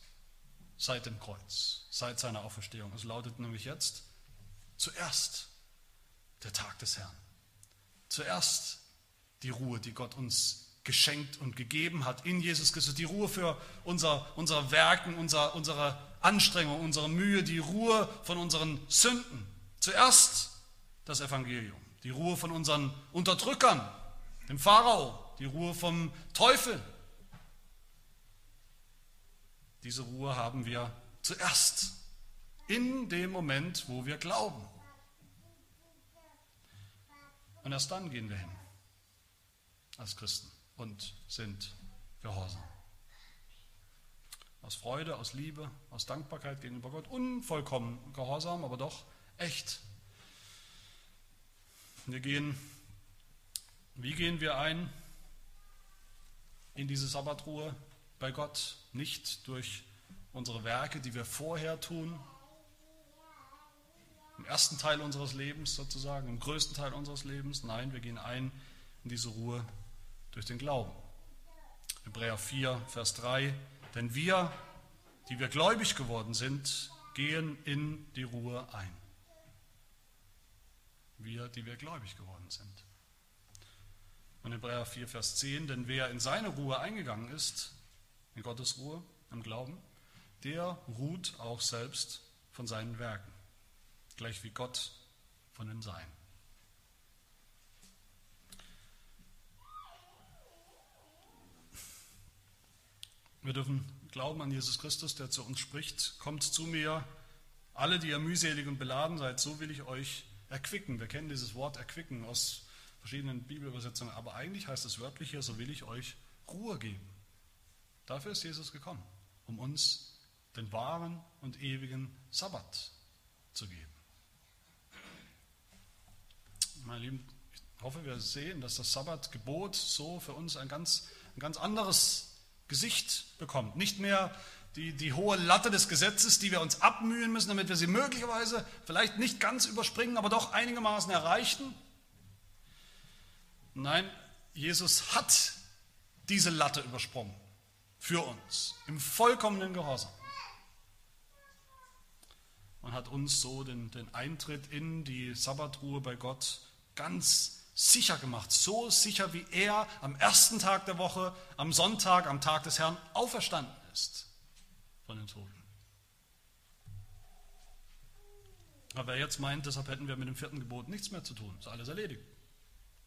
[SPEAKER 1] seit dem Kreuz, seit seiner Auferstehung. Es lautet nämlich jetzt zuerst der Tag des Herrn. Zuerst die Ruhe, die Gott uns geschenkt und gegeben hat in Jesus Christus. Die Ruhe für unser, unser Werken, unser, unsere Anstrengung, unsere Mühe, die Ruhe von unseren Sünden. Zuerst das Evangelium. Die Ruhe von unseren Unterdrückern, dem Pharao, die Ruhe vom Teufel, diese Ruhe haben wir zuerst in dem Moment, wo wir glauben. Und erst dann gehen wir hin als Christen und sind gehorsam. Aus Freude, aus Liebe, aus Dankbarkeit gegenüber Gott, unvollkommen gehorsam, aber doch echt. Wir gehen, wie gehen wir ein in diese Sabbatruhe? bei Gott, nicht durch unsere Werke, die wir vorher tun, im ersten Teil unseres Lebens sozusagen, im größten Teil unseres Lebens. Nein, wir gehen ein in diese Ruhe durch den Glauben. Hebräer 4, Vers 3. Denn wir, die wir gläubig geworden sind, gehen in die Ruhe ein. Wir, die wir gläubig geworden sind. Und Hebräer 4, Vers 10. Denn wer in seine Ruhe eingegangen ist, in Gottes Ruhe, im Glauben, der ruht auch selbst von seinen Werken, gleich wie Gott von den Seinen. Wir dürfen glauben an Jesus Christus, der zu uns spricht. Kommt zu mir, alle, die ihr mühselig und beladen seid, so will ich euch erquicken. Wir kennen dieses Wort erquicken aus verschiedenen Bibelübersetzungen, aber eigentlich heißt es wörtlich hier, so will ich euch Ruhe geben. Dafür ist Jesus gekommen, um uns den wahren und ewigen Sabbat zu geben. Meine Lieben, ich hoffe, wir sehen, dass das Sabbatgebot so für uns ein ganz, ein ganz anderes Gesicht bekommt. Nicht mehr die, die hohe Latte des Gesetzes, die wir uns abmühen müssen, damit wir sie möglicherweise vielleicht nicht ganz überspringen, aber doch einigermaßen erreichen. Nein, Jesus hat diese Latte übersprungen für uns, im vollkommenen Gehorsam. Und hat uns so den, den Eintritt in die Sabbatruhe bei Gott ganz sicher gemacht. So sicher, wie er am ersten Tag der Woche, am Sonntag, am Tag des Herrn auferstanden ist von den Toten. Aber er jetzt meint, deshalb hätten wir mit dem vierten Gebot nichts mehr zu tun. Ist alles erledigt.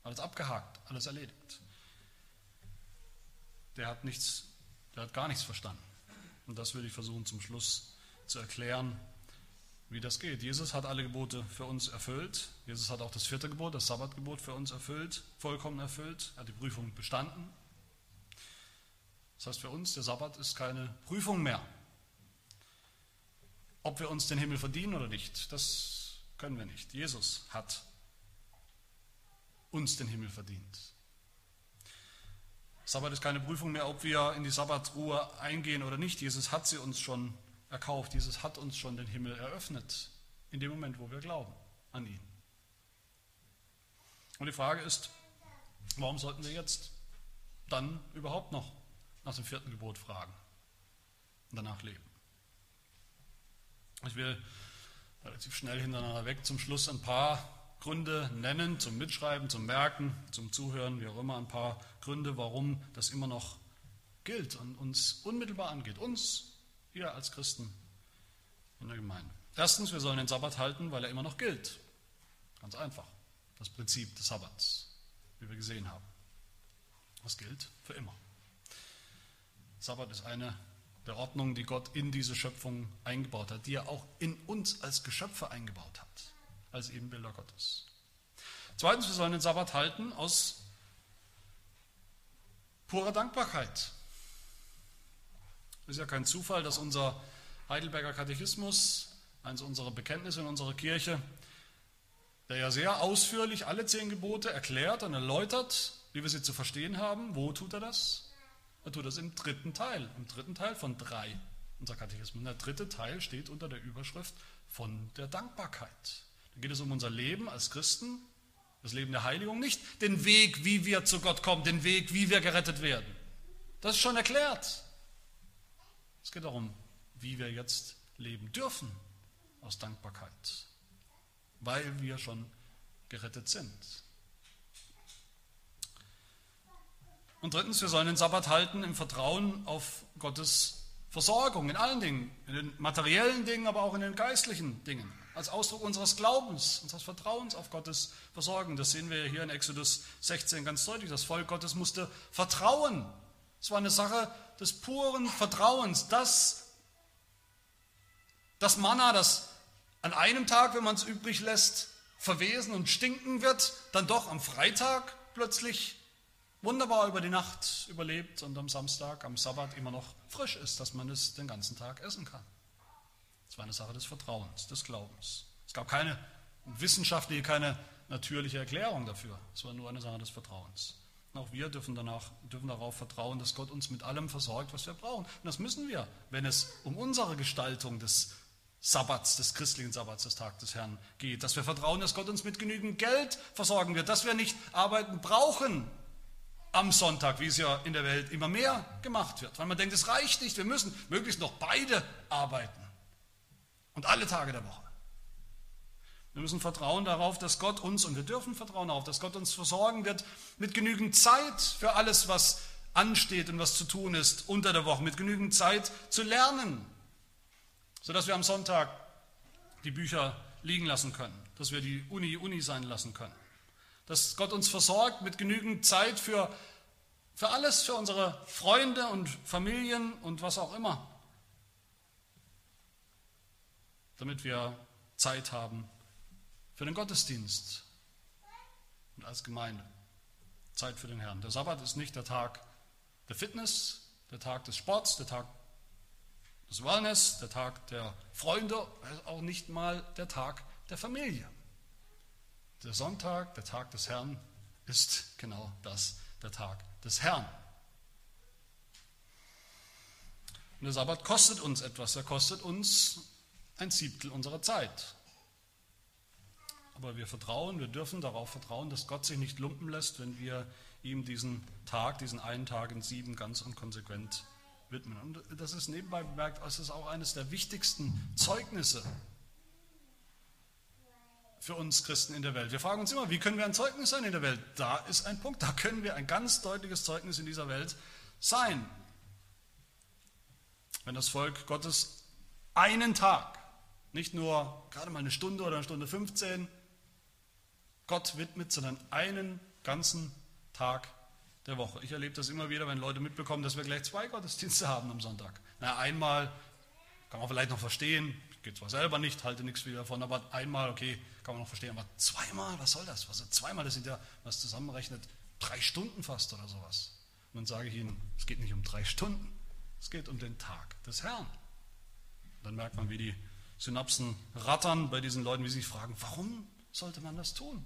[SPEAKER 1] Alles abgehakt, alles erledigt. Der hat nichts Der hat gar nichts verstanden. Und das will ich versuchen zum Schluss zu erklären, wie das geht. Jesus hat alle Gebote für uns erfüllt. Jesus hat auch das vierte Gebot, das Sabbatgebot für uns erfüllt, vollkommen erfüllt. Er hat die Prüfung bestanden. Das heißt für uns, der Sabbat ist keine Prüfung mehr. Ob wir uns den Himmel verdienen oder nicht, das können wir nicht. Jesus hat uns den Himmel verdient. Sabbat ist keine Prüfung mehr, ob wir in die Sabbatruhe eingehen oder nicht. Jesus hat sie uns schon erkauft. Jesus hat uns schon den Himmel eröffnet, in dem Moment, wo wir glauben an ihn. Und die Frage ist, warum sollten wir jetzt dann überhaupt noch nach dem vierten Gebot fragen und danach leben? Ich will relativ schnell hintereinander weg zum Schluss ein paar Gründe nennen, zum Mitschreiben, zum Merken, zum Zuhören, wie auch immer, ein paar Gründe, warum das immer noch gilt und uns unmittelbar angeht, uns wir als Christen in der Gemeinde. Erstens, wir sollen den Sabbat halten, weil er immer noch gilt. Ganz einfach. Das Prinzip des Sabbats, wie wir gesehen haben. Das gilt für immer. Sabbat ist eine der Ordnungen, die Gott in diese Schöpfung eingebaut hat, die er auch in uns als Geschöpfe eingebaut hat, als Ebenbilder Gottes. Zweitens, wir sollen den Sabbat halten aus purer Dankbarkeit. Es ist ja kein Zufall, dass unser Heidelberger Katechismus, eines unserer Bekenntnisse in unserer Kirche, der ja sehr ausführlich alle zehn Gebote erklärt und erläutert, wie wir sie zu verstehen haben. Wo tut er das? Er tut das im dritten Teil, im dritten Teil von drei, unser Katechismus. Der dritte Teil steht unter der Überschrift von der Dankbarkeit. Da geht es um unser Leben als Christen, das Leben der Heiligung, nicht den Weg, wie wir zu Gott kommen, den Weg, wie wir gerettet werden. Das ist schon erklärt. Es geht darum, wie wir jetzt leben dürfen aus Dankbarkeit, weil wir schon gerettet sind. Und drittens, wir sollen den Sabbat halten im Vertrauen auf Gottes Versorgung in allen Dingen, in den materiellen Dingen, aber auch in den geistlichen Dingen, als Ausdruck unseres Glaubens, unseres Vertrauens auf Gottes Versorgung. Das sehen wir hier in Exodus 16 ganz deutlich. Das Volk Gottes musste vertrauen. Es war eine Sache des puren Vertrauens, dass das Manna, das an einem Tag, wenn man es übrig lässt, verwesen und stinken wird, dann doch am Freitag plötzlich wunderbar über die Nacht überlebt und am Samstag, am Sabbat immer noch frisch ist, dass man es den ganzen Tag essen kann. Es war eine Sache des Vertrauens, des Glaubens. Es gab keine wissenschaftliche, keine natürliche Erklärung dafür. Es war nur eine Sache des Vertrauens. Auch wir dürfen, danach, dürfen darauf vertrauen, dass Gott uns mit allem versorgt, was wir brauchen. Und das müssen wir, wenn es um unsere Gestaltung des Sabbats, des christlichen Sabbats, des Tages des Herrn geht. Dass wir vertrauen, dass Gott uns mit genügend Geld versorgen wird, dass wir nicht arbeiten brauchen am Sonntag, wie es ja in der Welt immer mehr gemacht wird. Weil man denkt, es reicht nicht, wir müssen möglichst noch beide arbeiten. Und alle Tage der Woche. Wir müssen vertrauen darauf, dass Gott uns, und wir dürfen vertrauen darauf, dass Gott uns versorgen wird mit genügend Zeit für alles, was ansteht und was zu tun ist unter der Woche, mit genügend Zeit zu lernen, sodass wir am Sonntag die Bücher liegen lassen können, dass wir die Uni Uni sein lassen können, dass Gott uns versorgt mit genügend Zeit für, für alles, für unsere Freunde und Familien und was auch immer, damit wir Zeit haben für den Gottesdienst und als Gemeinde. Zeit für den Herrn. Der Sabbat ist nicht der Tag der Fitness, der Tag des Sports, der Tag des Wellness, der Tag der Freunde, auch nicht mal der Tag der Familie. Der Sonntag, der Tag des Herrn, ist genau das, der Tag des Herrn. Und der Sabbat kostet uns etwas, er kostet uns ein Siebtel unserer Zeit. Aber wir vertrauen, wir dürfen darauf vertrauen, dass Gott sich nicht lumpen lässt, wenn wir ihm diesen Tag, diesen einen Tag in sieben ganz und konsequent widmen. Und das ist nebenbei bemerkt, es ist auch eines der wichtigsten Zeugnisse für uns Christen in der Welt. Wir fragen uns immer, wie können wir ein Zeugnis sein in der Welt? Da ist ein Punkt, da können wir ein ganz deutliches Zeugnis in dieser Welt sein. Wenn das Volk Gottes einen Tag, nicht nur gerade mal eine Stunde oder eine Stunde 15, Gott widmet, sondern einen ganzen Tag der Woche. Ich erlebe das immer wieder, wenn Leute mitbekommen, dass wir gleich zwei Gottesdienste haben am Sonntag. Na, einmal kann man vielleicht noch verstehen, geht zwar selber nicht, halte nichts viel davon, aber einmal, okay, kann man noch verstehen, aber zweimal, was soll das? Was, zweimal, das sind ja, was zusammenrechnet, drei Stunden fast oder sowas. Und dann sage ich Ihnen, es geht nicht um drei Stunden, es geht um den Tag des Herrn. Und dann merkt man, wie die Synapsen rattern bei diesen Leuten, wie sie sich fragen, warum sollte man das tun?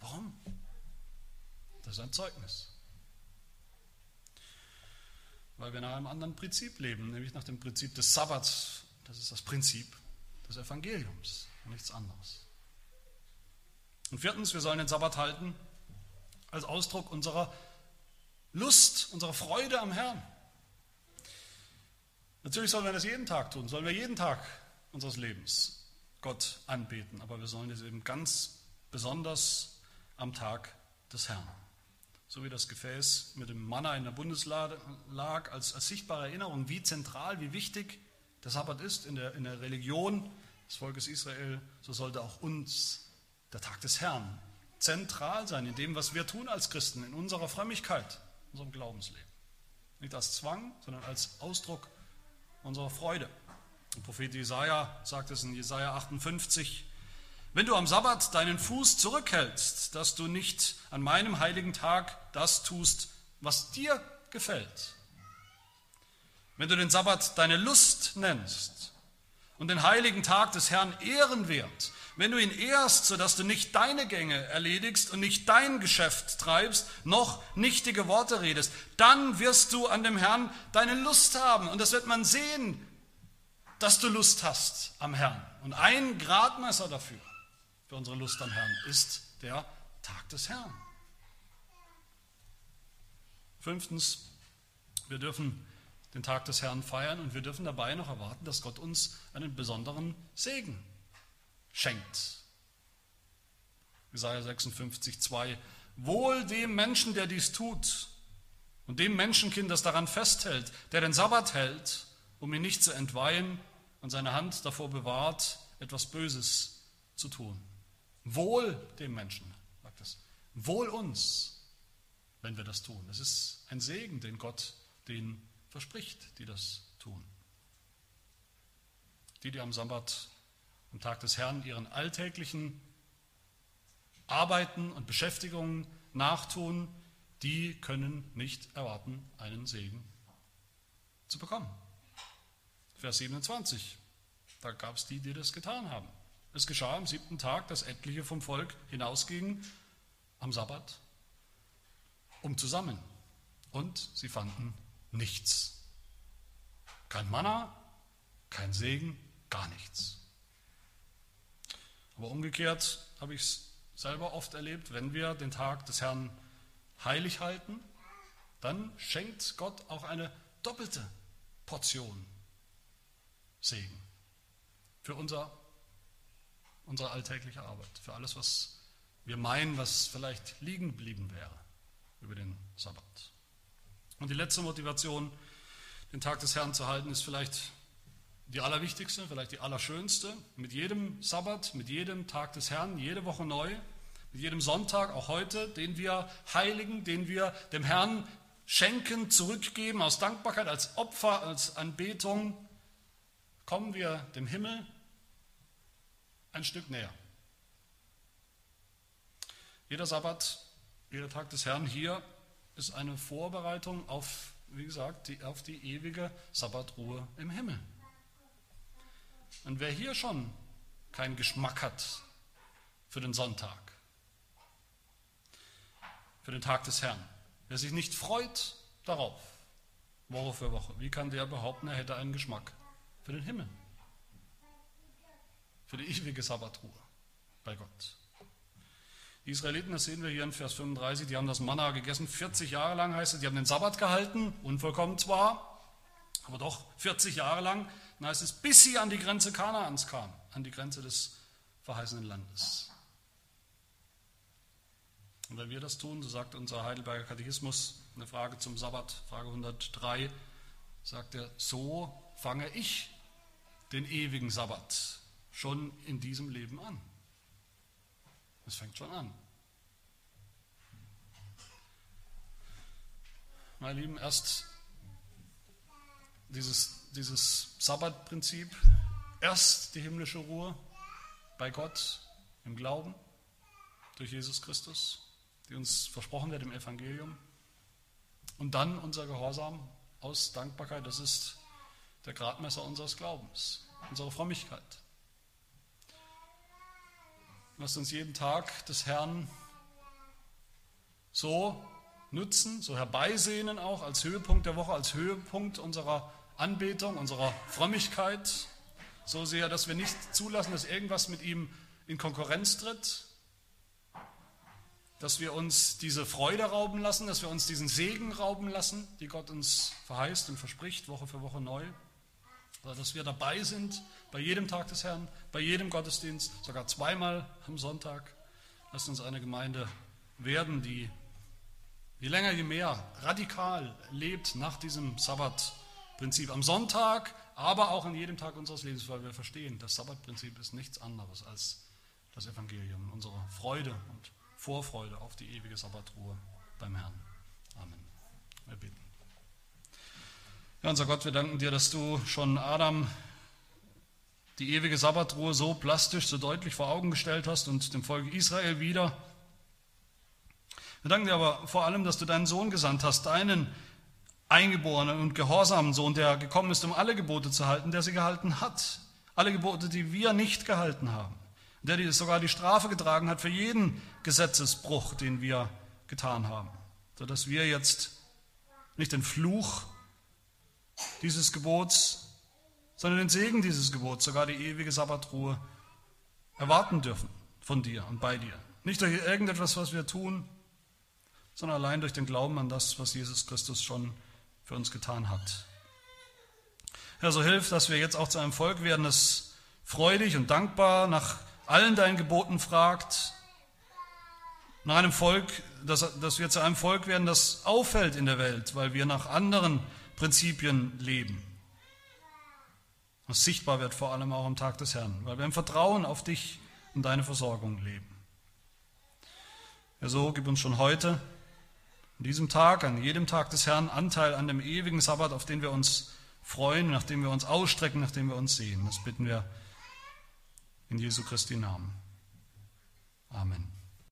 [SPEAKER 1] Warum? Das ist ein Zeugnis. Weil wir nach einem anderen Prinzip leben, nämlich nach dem Prinzip des Sabbats. Das ist das Prinzip des Evangeliums und nichts anderes. Und viertens, wir sollen den Sabbat halten als Ausdruck unserer Lust, unserer Freude am Herrn. Natürlich sollen wir das jeden Tag tun, sollen wir jeden Tag unseres Lebens Gott anbeten, aber wir sollen es eben ganz besonders am Tag des Herrn. So wie das Gefäß mit dem Manna in der Bundeslade lag, als, als sichtbare Erinnerung, wie zentral, wie wichtig der Sabbat ist in der, in der Religion des Volkes Israel, so sollte auch uns der Tag des Herrn zentral sein in dem, was wir tun als Christen, in unserer Frömmigkeit, unserem Glaubensleben. Nicht als Zwang, sondern als Ausdruck unserer Freude. Der Prophet Jesaja sagt es in Jesaja 58, wenn du am Sabbat deinen Fuß zurückhältst, dass du nicht an meinem heiligen Tag das tust, was dir gefällt. Wenn du den Sabbat deine Lust nennst und den heiligen Tag des Herrn ehrenwert, wenn du ihn ehrst, sodass du nicht deine Gänge erledigst und nicht dein Geschäft treibst, noch nichtige Worte redest, dann wirst du an dem Herrn deine Lust haben. Und das wird man sehen, dass du Lust hast am Herrn. Und ein Gradmesser dafür für unsere Lust am Herrn ist der Tag des Herrn. Fünftens, wir dürfen den Tag des Herrn feiern und wir dürfen dabei noch erwarten, dass Gott uns einen besonderen Segen schenkt. Jesaja 56, 2. Wohl dem Menschen, der dies tut und dem Menschenkind, das daran festhält, der den Sabbat hält, um ihn nicht zu entweihen und seine Hand davor bewahrt, etwas Böses zu tun. Wohl dem Menschen, sagt es. Wohl uns, wenn wir das tun. Es ist ein Segen, den Gott den verspricht, die das tun. Die, die am Sabbat, am Tag des Herrn, ihren alltäglichen Arbeiten und Beschäftigungen nachtun, die können nicht erwarten, einen Segen zu bekommen. Vers 27, da gab es die, die das getan haben. Es geschah am siebten Tag, dass etliche vom Volk hinausgingen am Sabbat, um zu sammeln. Und sie fanden nichts. Kein Manna, kein Segen, gar nichts. Aber umgekehrt habe ich es selber oft erlebt, wenn wir den Tag des Herrn heilig halten, dann schenkt Gott auch eine doppelte Portion Segen für unser unsere alltägliche Arbeit, für alles, was wir meinen, was vielleicht liegen geblieben wäre über den Sabbat. Und die letzte Motivation, den Tag des Herrn zu halten, ist vielleicht die allerwichtigste, vielleicht die allerschönste. Mit jedem Sabbat, mit jedem Tag des Herrn, jede Woche neu, mit jedem Sonntag, auch heute, den wir heiligen, den wir dem Herrn schenken, zurückgeben, aus Dankbarkeit, als Opfer, als Anbetung, kommen wir dem Himmel ein Stück näher. Jeder Sabbat, jeder Tag des Herrn hier ist eine Vorbereitung auf, wie gesagt, die, auf die ewige Sabbatruhe im Himmel. Und wer hier schon keinen Geschmack hat für den Sonntag, für den Tag des Herrn, wer sich nicht freut darauf, Woche für Woche, wie kann der behaupten, er hätte einen Geschmack für den Himmel? Für die ewige Sabbatruhe bei Gott. Die Israeliten, das sehen wir hier in Vers 35, die haben das Manna gegessen, 40 Jahre lang heißt es, die haben den Sabbat gehalten, unvollkommen zwar, aber doch 40 Jahre lang, dann heißt es, bis sie an die Grenze Kanaans kamen, an die Grenze des verheißenen Landes. Und wenn wir das tun, so sagt unser Heidelberger Katechismus, eine Frage zum Sabbat, Frage 103, sagt er, so fange ich den ewigen Sabbat schon in diesem Leben an. Es fängt schon an. meine Lieben, erst dieses, dieses Sabbatprinzip, erst die himmlische Ruhe bei Gott im Glauben durch Jesus Christus, die uns versprochen wird im Evangelium. Und dann unser Gehorsam aus Dankbarkeit, das ist der Gradmesser unseres Glaubens, unserer Frömmigkeit. Lasst uns jeden Tag des Herrn so nutzen, so herbeisehnen auch als Höhepunkt der Woche, als Höhepunkt unserer Anbetung, unserer Frömmigkeit, so sehr, dass wir nicht zulassen, dass irgendwas mit ihm in Konkurrenz tritt, dass wir uns diese Freude rauben lassen, dass wir uns diesen Segen rauben lassen, die Gott uns verheißt und verspricht, Woche für Woche neu. Dass wir dabei sind bei jedem Tag des Herrn, bei jedem Gottesdienst, sogar zweimal am Sonntag. Lasst uns eine Gemeinde werden, die je länger, je mehr radikal lebt nach diesem Sabbatprinzip. Am Sonntag, aber auch an jedem Tag unseres Lebens, weil wir verstehen, das Sabbatprinzip ist nichts anderes als das Evangelium, unsere Freude und Vorfreude auf die ewige Sabbatruhe beim Herrn. Amen. Wir beten. Ja, unser Gott, wir danken dir, dass du schon Adam die ewige Sabbatruhe so plastisch, so deutlich vor Augen gestellt hast und dem Volk Israel wieder. Wir danken dir aber vor allem, dass du deinen Sohn gesandt hast, deinen eingeborenen und gehorsamen Sohn, der gekommen ist, um alle Gebote zu halten, der sie gehalten hat. Alle Gebote, die wir nicht gehalten haben der sogar die Strafe getragen hat für jeden Gesetzesbruch, den wir getan haben, sodass wir jetzt nicht den Fluch dieses Gebots, sondern den Segen dieses Gebots, sogar die ewige Sabbatruhe erwarten dürfen von dir und bei dir. Nicht durch irgendetwas, was wir tun, sondern allein durch den Glauben an das, was Jesus Christus schon für uns getan hat. Herr, so hilf, dass wir jetzt auch zu einem Volk werden, das freudig und dankbar nach allen deinen Geboten fragt, nach einem Volk, dass, dass wir zu einem Volk werden, das auffällt in der Welt, weil wir nach anderen Prinzipien leben. Was sichtbar wird vor allem auch am Tag des Herrn, weil wir im Vertrauen auf dich und deine Versorgung leben. Ja, so gib uns schon heute, an diesem Tag, an jedem Tag des Herrn, Anteil an dem ewigen Sabbat, auf den wir uns freuen, nach dem wir uns ausstrecken, nach dem wir uns sehen. Das bitten wir in Jesu Christi Namen. Amen.